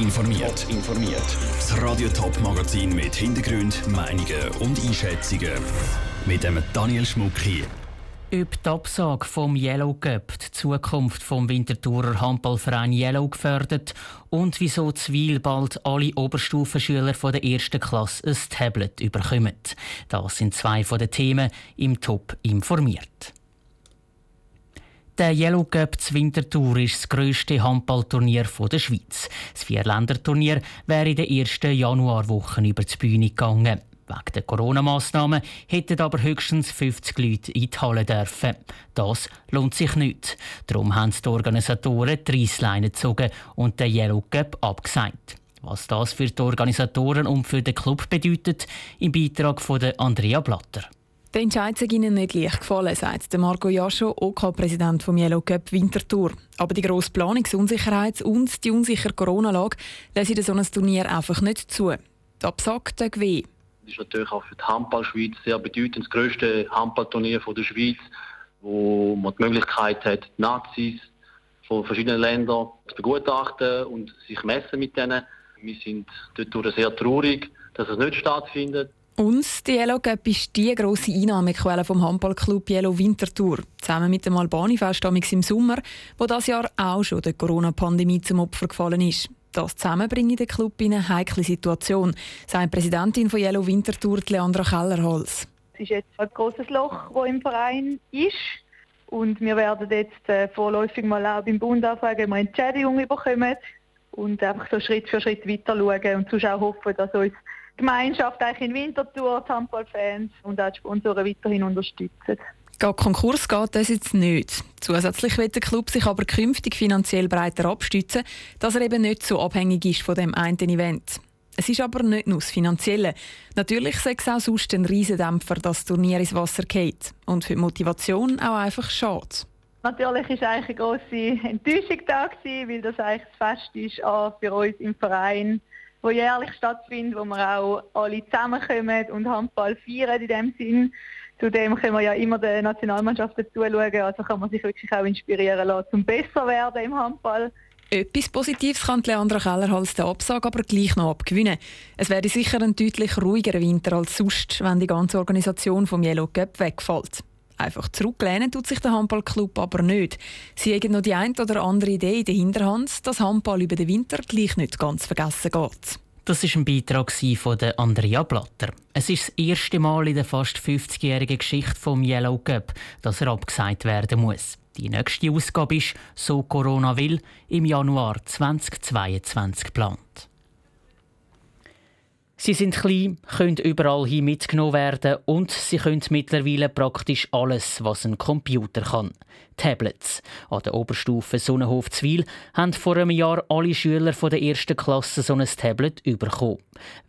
informiert. informiert. Das Radio Top Magazin mit Hintergrund, Meinungen und Einschätzungen mit dem Daniel Schmuck hier. Ob die Absage vom Yellow Cup die Zukunft vom Winterthurer Handballverein Yellow gefördert und wieso Zwil bald alle Oberstufenschüler von der ersten Klasse ein Tablet bekommen. Das sind zwei von den Themen im Top informiert. Der Yellow Cup zur Winterthur ist das grösste Handballturnier der Schweiz. Das Vierländerturnier wäre in den ersten Januarwochen über die Bühne gegangen. Wegen der Corona-Massnahmen hätten aber höchstens 50 Leute in die Halle dürfen. Das lohnt sich nicht. Darum haben die Organisatoren die Reissleine gezogen und den Yellow Cup abgesagt. Was das für die Organisatoren und für den Club bedeutet, im Beitrag von Andrea Blatter. Der Entscheid sei Ihnen nicht leicht gefallen, sagt Marco Jascho, OK-Präsident vom Yellow Cup Winterthur. Aber die grosse Planungsunsicherheit und die unsichere Corona-Lage lassen so ein Turnier einfach nicht zu. Die Absage tut weh. Das ist natürlich auch für die Handballschweiz sehr bedeutend, das grösste Handballturnier der Schweiz, wo man die Möglichkeit hat, die Nazis von verschiedenen Ländern zu begutachten und sich messen mit denen. Wir sind dort sehr traurig, dass es nicht stattfindet. Und die Yellow Cup ist die grosse Einnahmequelle vom Handballclub Yellow Winterthur. Zusammen mit dem Albani-Fest im Sommer, wo das Jahr auch schon der Corona-Pandemie zum Opfer gefallen ist. Das zusammen bringt den Club in eine heikle Situation, sagt Präsidentin von Yellow Winterthur, Leandra Kellerholz. Es ist jetzt ein großes Loch, das im Verein ist. Und wir werden jetzt äh, vorläufig mal auch beim Bund anfragen, ob wir Entschädigung bekommen und einfach so Schritt für Schritt weiter schauen und auch hoffen, dass uns Gemeinschaft eigentlich in Winterthur, die Handballfans und auch die Sponsoren weiterhin unterstützen. Geht Konkurs geht das jetzt nicht. Zusätzlich wird der Club sich aber künftig finanziell breiter abstützen, dass er eben nicht so abhängig ist von dem einen Event. Es ist aber nicht nur das Finanzielle. Natürlich sei es auch sonst ein Riesendämpfer, dass das Turnier ins Wasser geht. Und für die Motivation auch einfach schade. Natürlich war eigentlich eine grosse Enttäuschung da, weil das eigentlich das Fest ist auch für uns im Verein wo jährlich stattfindet, wo wir auch alle zusammenkommen und Handball feiern in dem Sinn. Zudem können wir ja immer der Nationalmannschaft zuschauen, also kann man sich wirklich auch inspirieren lassen, um besser werden im Handball. Etwas Positives kann Leandra Kellerhals der Absage aber gleich noch abgewinnen. Es wäre sicher ein deutlich ruhigerer Winter als sonst, wenn die ganze Organisation vom Yellow Cup wegfällt. Einfach zurücklehnen tut sich der Handballclub aber nicht. Sie haben noch die ein oder andere Idee in der Hinterhand, dass Handball über den Winter gleich nicht ganz vergessen geht. Das war ein Beitrag von Andrea Blatter. Es ist das erste Mal in der fast 50-jährigen Geschichte vom Yellow Cup, dass er abgesagt werden muss. Die nächste Ausgabe ist, so Corona will, im Januar 2022 geplant. Sie sind klein, können überall hin mitgenommen werden und sie können mittlerweile praktisch alles, was ein Computer kann. Tablets. An der Oberstufe Sonnenhof Zwil haben vor einem Jahr alle Schüler von der ersten Klasse so ein Tablet bekommen.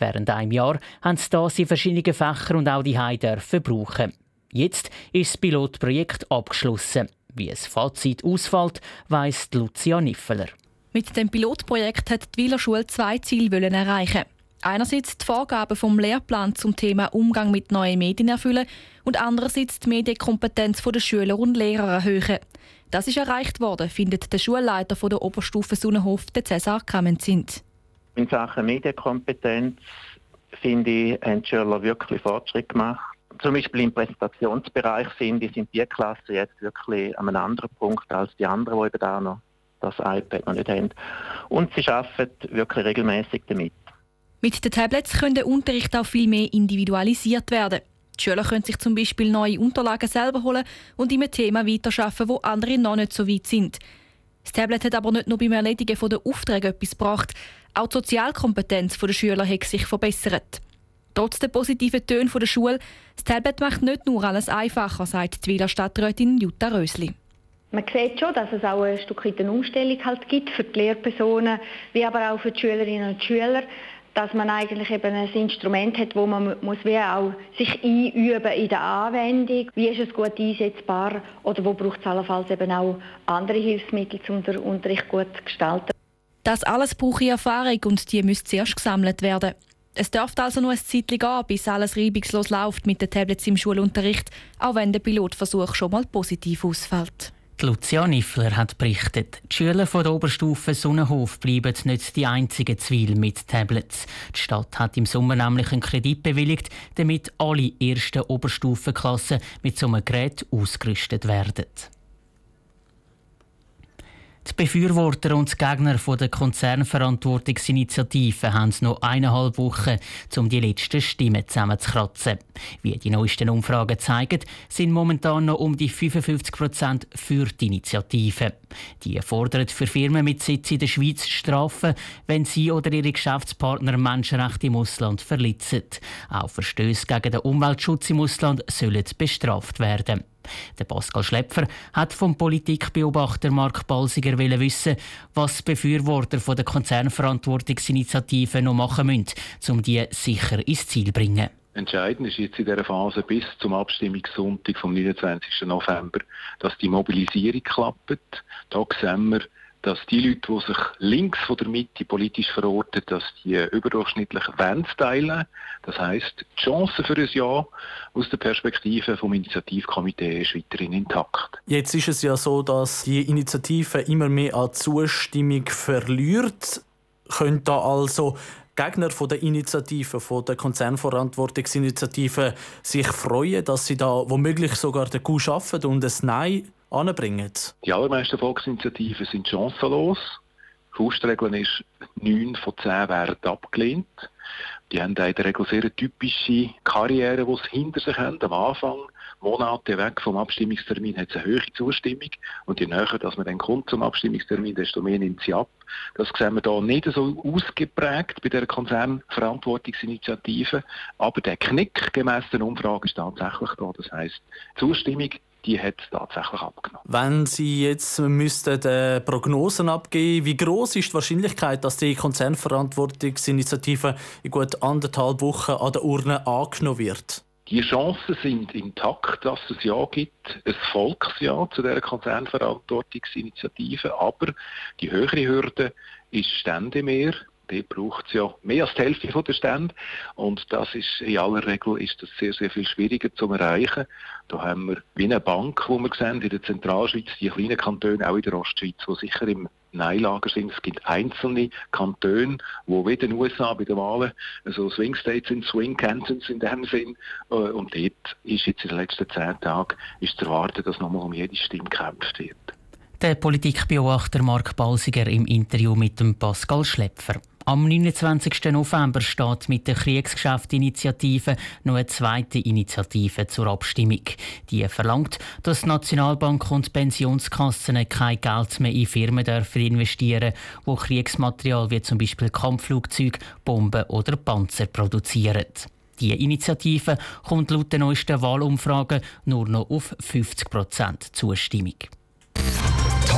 Während einem Jahr haben sie das in verschiedenen Fächern und auch die dürfen brauchen. Jetzt ist das Pilotprojekt abgeschlossen. Wie es Fazit ausfällt, weiss Lucia Niffeler. Mit dem Pilotprojekt hat die Wieler Schule zwei Ziele erreichen. Einerseits die Vorgaben vom Lehrplan zum Thema Umgang mit neuen Medien erfüllen und andererseits die Medienkompetenz der Schüler und Lehrer erhöhen. Das ist erreicht worden, findet der Schulleiter von der Oberstufe Sonnenhof, der Cäsar Kamenzind. In Sachen Medienkompetenz finde ich, haben die Schüler wirklich Fortschritt gemacht. Zum Beispiel im Präsentationsbereich finde ich, sind die Klassen jetzt wirklich an einem anderen Punkt als die anderen, die eben da noch das iPad noch nicht haben. Und sie arbeiten wirklich regelmäßig damit. Mit den Tablets kann der Unterricht auch viel mehr individualisiert werden. Die Schüler können sich zum Beispiel neue Unterlagen selber holen und in einem Thema weiterarbeiten, wo andere noch nicht so weit sind. Das Tablet hat aber nicht nur beim Erledigen der Aufträge etwas gebracht, auch die Sozialkompetenz der Schüler hat sich verbessert. Trotz der positiven Töne der Schule, das Tablet macht nicht nur alles einfacher, sagt die Wieler Stadträtin Jutta Rösli. Man sieht schon, dass es auch ein Stück eine Umstellung halt gibt für die Lehrpersonen, wie aber auch für die Schülerinnen und Schüler dass man eigentlich eben ein Instrument hat, wo man muss wie auch sich einüben in der Anwendung. Wie ist es gut einsetzbar oder wo braucht es allenfalls eben auch andere Hilfsmittel, um den Unterricht gut zu gestalten. Das alles braucht Erfahrung und die müsste zuerst gesammelt werden. Es dürfte also noch ein Zeitchen gehen, bis alles reibungslos läuft mit den Tablets im Schulunterricht, auch wenn der Pilotversuch schon mal positiv ausfällt. Lucia Niffler hat berichtet, die Schüler von der Oberstufe Sonnenhof bleiben nicht die einzigen Zwil mit Tablets. Die Stadt hat im Sommer nämlich einen Kredit bewilligt, damit alle ersten Oberstufenklassen mit so einem Gerät ausgerüstet werden. Befürworter und Gegner der Konzernverantwortungsinitiative haben noch eineinhalb Wochen, um die letzten Stimmen zusammenzukratzen. Wie die neuesten Umfragen zeigen, sind momentan noch um die 55 Prozent für die Initiative. Die fordern für Firmen mit Sitz in der Schweiz Strafen, wenn sie oder ihre Geschäftspartner Menschenrechte im Ausland verletzen. Auch Verstöße gegen den Umweltschutz im Ausland sollen bestraft werden. Der Pascal Schlepfer hat vom Politikbeobachter Mark Balsiger wissen, was Befürworter von der Konzernverantwortungsinitiative noch machen müssen, um die sicher ins Ziel zu bringen. Entscheidend ist jetzt in dieser Phase bis zum Abstimmungssonntag vom 29. November, dass die Mobilisierung klappt. Da sehen wir, dass die Leute, die sich links von der Mitte politisch verorten, dass die überdurchschnittlich Wände teilen. Das heißt, die Chance für ein Ja aus der Perspektive vom Initiativkomitee ist weiterhin intakt. Jetzt ist es ja so, dass die Initiative immer mehr an Zustimmung verliert. Könnte da also Gegner von der Initiative, von der Konzernverantwortungsinitiative, sich freuen, dass sie da womöglich sogar den Coup schaffen und ein Nein anbringen? Die allermeisten Volksinitiativen sind chancenlos. Die Faustregel ist, 9 von 10 werden abgelehnt. Die haben in der Regel sehr typische Karriere, die sie hinter sich haben. Am Anfang, Monate weg vom Abstimmungstermin, hat es eine höhere Zustimmung. Und je näher dass man dann kommt zum Abstimmungstermin, desto mehr nimmt sie ab. Das sehen wir hier nicht so ausgeprägt bei der Konzernverantwortungsinitiative. Aber der Knick gemäß der Umfrage ist tatsächlich da. Das heisst, Zustimmung die hat tatsächlich abgenommen. Wenn Sie jetzt müssten äh, Prognosen abgeben, wie groß ist die Wahrscheinlichkeit, dass die Konzernverantwortungsinitiative in gut anderthalb Wochen an der Urne angenommen wird? Die Chancen sind intakt, dass es Ja gibt, ein Volksja zu der Konzernverantwortungsinitiative, aber die höhere Hürde ist Ständemehr dort braucht es ja mehr als die Hälfte von der Stände und das ist in aller Regel ist das sehr, sehr viel schwieriger zu erreichen. Da haben wir wie eine Bank, wo wir sehen, in der Zentralschweiz, die kleinen Kantone, auch in der Ostschweiz, die sicher im Neilager sind. Es gibt einzelne Kantone, wo wie in den USA bei den Wahlen also Swing States sind, Swing Cantons in dem Sinn. Äh, und dort ist jetzt in den letzten zehn Tagen ist zu erwarten, dass nochmal um jede Stimme gekämpft wird. Der Politikbeobachter Mark Balsiger im Interview mit dem Pascal Schlepfer. Am 29. November steht mit der Kriegsgeschäftsinitiative noch eine zweite Initiative zur Abstimmung. Die verlangt, dass Nationalbank und Pensionskassen kein Geld mehr in Firmen dürfen investieren, wo Kriegsmaterial wie zum Beispiel Kampfflugzeuge, Bomben oder Panzer produzieren. Die Initiative kommt laut den neuesten Wahlumfragen nur noch auf 50 Prozent Zustimmung.